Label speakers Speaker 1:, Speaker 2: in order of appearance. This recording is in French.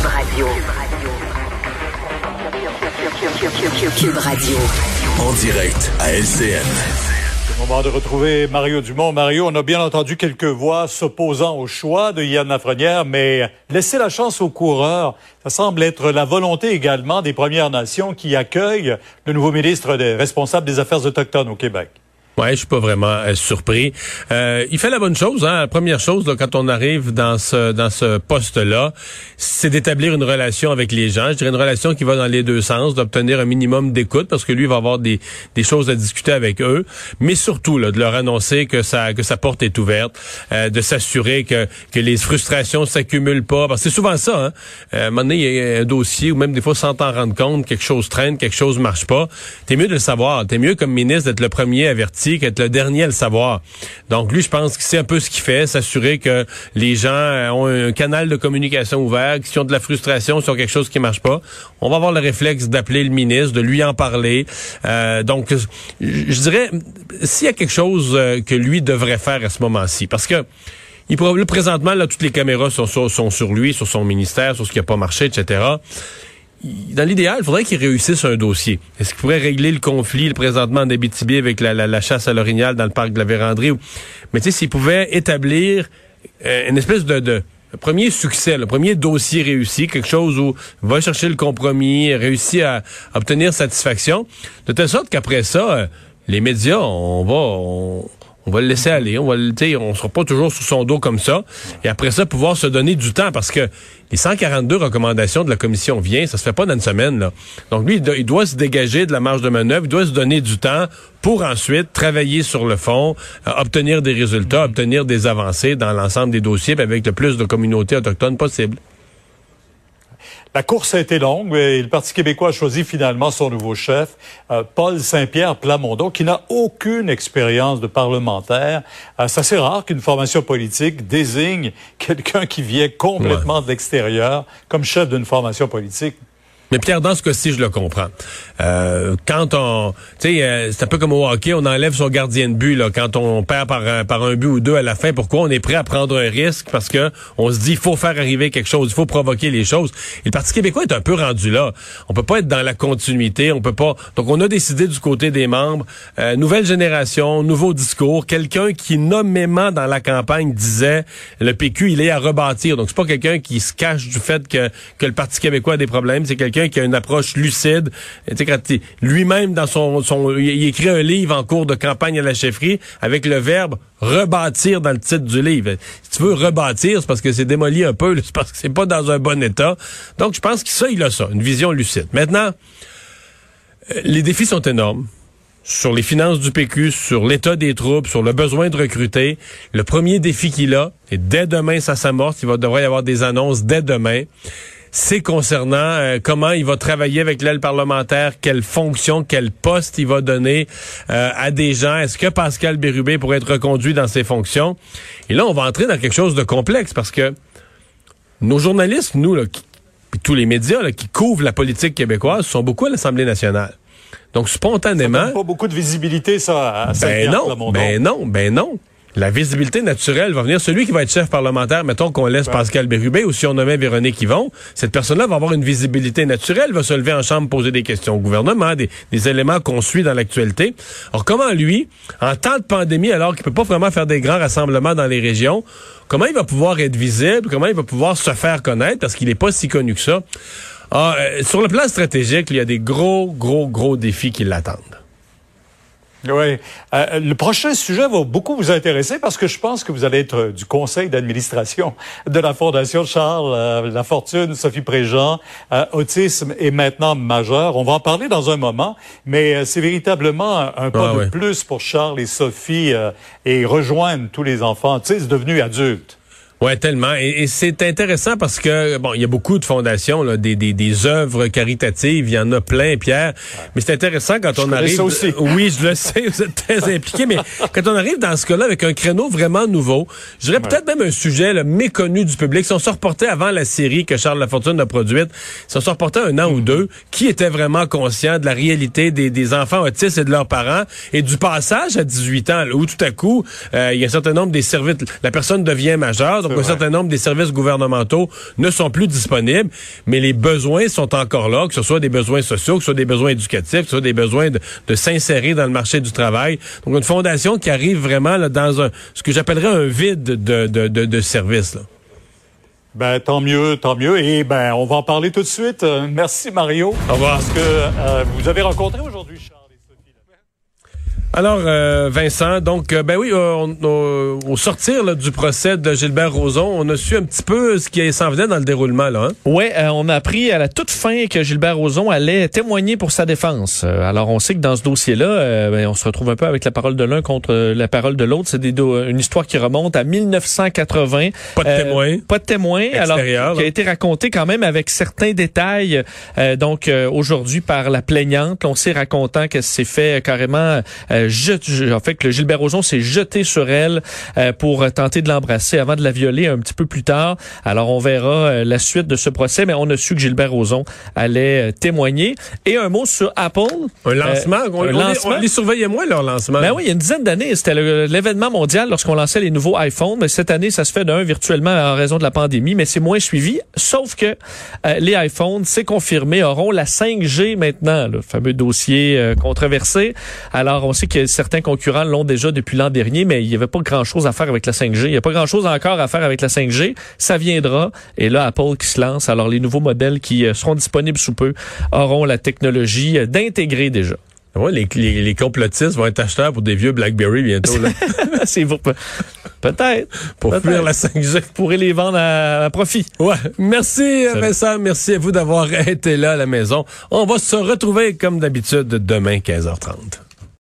Speaker 1: Cube Radio. Cube Radio.
Speaker 2: En direct à LCN.
Speaker 3: C'est le moment de retrouver Mario Dumont. Mario, on a bien entendu quelques voix s'opposant au choix de Yann Lafrenière, mais laisser la chance aux coureurs, ça semble être la volonté également des Premières Nations qui accueillent le nouveau ministre des responsable des Affaires autochtones au Québec.
Speaker 4: Ouais, je suis pas vraiment euh, surpris. Euh, il fait la bonne chose. Hein? La première chose, là, quand on arrive dans ce dans ce poste-là, c'est d'établir une relation avec les gens. Je dirais une relation qui va dans les deux sens, d'obtenir un minimum d'écoute, parce que lui va avoir des, des choses à discuter avec eux, mais surtout là, de leur annoncer que sa que sa porte est ouverte, euh, de s'assurer que que les frustrations s'accumulent pas. Parce que c'est souvent ça. Hein? Euh, à un moment donné, il y a un dossier ou même des fois sans t'en rendre compte, quelque chose traîne, quelque chose marche pas. T'es mieux de le savoir. T'es mieux comme ministre d'être le premier averti qu'être le dernier à le savoir. Donc lui, je pense que c'est un peu ce qu'il fait, s'assurer que les gens euh, ont un canal de communication ouvert, qu'ils ont de la frustration sur quelque chose qui marche pas. On va avoir le réflexe d'appeler le ministre, de lui en parler. Euh, donc, je dirais, s'il y a quelque chose euh, que lui devrait faire à ce moment-ci, parce que présentement, là, toutes les caméras sont, sont sur lui, sur son ministère, sur ce qui n'a pas marché, etc dans l'idéal, il faudrait qu'il réussisse un dossier. Est-ce qu'il pourrait régler le conflit le présentement en Abitibi avec la, chasse à l'orignal dans le parc de la Vérandrie? Mais tu sais, s'il pouvait établir euh, une espèce de, premier succès, le premier dossier réussi, quelque chose où il va chercher le compromis, réussit à, obtenir satisfaction, de telle sorte qu'après ça, euh, les médias, on va on va le laisser aller. On va le, on sera pas toujours sous son dos comme ça. Et après ça, pouvoir se donner du temps parce que les 142 recommandations de la commission viennent, ça se fait pas dans une semaine, là. Donc lui, il doit, se dégager de la marge de manœuvre, il doit se donner du temps pour ensuite travailler sur le fond, euh, obtenir des résultats, obtenir des avancées dans l'ensemble des dossiers avec le plus de communautés autochtones possible.
Speaker 3: La course a été longue, mais le Parti québécois a choisi finalement son nouveau chef, euh, Paul Saint-Pierre Plamondon, qui n'a aucune expérience de parlementaire. Euh, c'est assez rare qu'une formation politique désigne quelqu'un qui vient complètement de l'extérieur comme chef d'une formation politique.
Speaker 4: Mais Pierre, dans ce cas-ci, je le comprends. Euh, quand on, tu sais, euh, c'est un peu comme au hockey, on enlève son gardien de but là, quand on perd par un, par un but ou deux à la fin. Pourquoi on est prêt à prendre un risque? Parce que on se dit, il faut faire arriver quelque chose, il faut provoquer les choses. Et le Parti québécois est un peu rendu là. On peut pas être dans la continuité, on peut pas. Donc, on a décidé du côté des membres, euh, nouvelle génération, nouveau discours, quelqu'un qui nommément dans la campagne disait, le PQ, il est à rebâtir. Donc, c'est pas quelqu'un qui se cache du fait que que le Parti québécois a des problèmes. C'est quelqu'un qui a une approche lucide. Lui-même, dans son, son, il écrit un livre en cours de campagne à la chefferie avec le verbe rebâtir dans le titre du livre. Si tu veux rebâtir, c'est parce que c'est démoli un peu, c'est parce que c'est pas dans un bon état. Donc, je pense que ça, il a ça, une vision lucide. Maintenant, euh, les défis sont énormes sur les finances du PQ, sur l'état des troupes, sur le besoin de recruter. Le premier défi qu'il a, et dès demain, ça s'amorce, il va devrait y avoir des annonces dès demain c'est concernant euh, comment il va travailler avec l'aile parlementaire, quelle fonction, quel poste il va donner euh, à des gens. Est-ce que Pascal Bérubé pourrait être reconduit dans ses fonctions? Et là, on va entrer dans quelque chose de complexe parce que nos journalistes, nous, là, tous les médias qui couvrent la politique québécoise sont beaucoup à l'Assemblée nationale. Donc, spontanément... Ça
Speaker 3: donne pas beaucoup de visibilité, ça, à
Speaker 4: ben non, ben non, ben non. La visibilité naturelle va venir. Celui qui va être chef parlementaire, mettons qu'on laisse Pascal Bérubé ou si on nommait Véronique Yvon, cette personne-là va avoir une visibilité naturelle, va se lever en chambre, poser des questions au gouvernement, des, éléments qu'on suit dans l'actualité. Alors comment lui, en temps de pandémie, alors qu'il peut pas vraiment faire des grands rassemblements dans les régions, comment il va pouvoir être visible, comment il va pouvoir se faire connaître, parce qu'il n'est pas si connu que ça? Ah, euh, sur le plan stratégique, il y a des gros, gros, gros défis qui l'attendent.
Speaker 3: Oui. Euh, le prochain sujet va beaucoup vous intéresser parce que je pense que vous allez être du conseil d'administration de la Fondation Charles euh, La Fortune, Sophie Préjean. Euh, autisme est maintenant majeur. On va en parler dans un moment, mais c'est véritablement un, pas de plus pour Charles et Sophie et rejoindre tous les enfants autistes devenus adultes.
Speaker 4: Ouais, tellement. Et, c'est intéressant parce que bon, il y a beaucoup de fondations, là, des, des, des œuvres caritatives, il y en a plein, Pierre. Mais c'est intéressant quand on arrive.
Speaker 3: Ça aussi.
Speaker 4: Oui, je le sais, vous êtes très impliqué. mais quand on arrive dans ce cas-là avec un créneau vraiment nouveau, je dirais peut-être même un sujet là, méconnu du public. Si on se reportait avant la série que Charles Lafortune a produite, si on se reportait un an ou deux, qui était vraiment conscient de la réalité des, des enfants autistes et de leurs parents? Et du passage à 18 ans, où tout à coup, euh, il y a un certain nombre des services, la personne devient majeure Donc, un certain nombre des services gouvernementaux ne sont plus disponibles, mais les besoins sont encore là, que ce soit des besoins sociaux, que ce soit des besoins éducatifs, que ce soit des besoins de, s'insérer dans le marché du travail. Donc, une fondation qui arrive vraiment là, dans un, ce que j'appellerais un vide de, de, de, de. Là.
Speaker 3: Ben tant mieux, tant mieux. Et ben on va en parler tout de suite. Euh, merci Mario.
Speaker 4: Au revoir.
Speaker 3: Parce que euh, vous avez rencontré aujourd'hui.
Speaker 4: Alors, euh, Vincent, donc, euh, ben oui, euh, au sortir du procès de Gilbert Rozon, on a su un petit peu ce qui s'en venait dans le déroulement. là. Hein?
Speaker 5: Oui, on a appris à la toute fin que Gilbert Rozon allait témoigner pour sa défense. alors, on sait que dans ce dossier-là, ben, on se retrouve un peu avec la parole de l'un contre la parole de l'autre. C'est une histoire qui remonte à 1980.
Speaker 4: Pas de témoin.
Speaker 5: Pas de témoin. Alors, qui a été raconté quand même avec certains détails. donc, aujourd'hui, par la plaignante, on sait racontant que c'est fait carrément euh, en fait, que Gilbert Rozon s'est jeté sur elle euh, pour tenter de l'embrasser avant de la violer un petit peu plus tard. Alors, on verra euh, la suite de ce procès, mais on a su que Gilbert Rozon allait témoigner. Et un mot sur Apple.
Speaker 4: Un lancement. on, un lancement. Les, surveillait moins, leur lancement.
Speaker 5: Ben oui, il y a une dizaine d'années, c'était l'événement mondial lorsqu'on lançait les nouveaux iPhones. Mais cette année, ça se fait d'un virtuellement en raison de la pandémie, mais c'est moins suivi. Sauf que les iPhones, c'est confirmé, auront la 5G maintenant, le fameux dossier controversé. Alors, on sait que certains concurrents l'ont déjà depuis l'an dernier, mais il n'y avait pas grand-chose à faire avec la 5G. Il n'y a pas grand-chose encore à faire avec la 5G. Ça viendra. Et là, Apple qui se lance. Alors, les nouveaux modèles qui euh, seront disponibles sous peu auront la technologie euh, d'intégrer déjà.
Speaker 4: Ouais, les, les, complotistes vont être acheteurs pour des vieux BlackBerry bientôt.
Speaker 5: C'est pour peut-être
Speaker 4: pour fuir la 5G.
Speaker 5: Pourrait les vendre à, à profit.
Speaker 4: Ouais. Merci Vincent, merci à vous d'avoir été là à la maison. On va se retrouver comme d'habitude demain 15h30.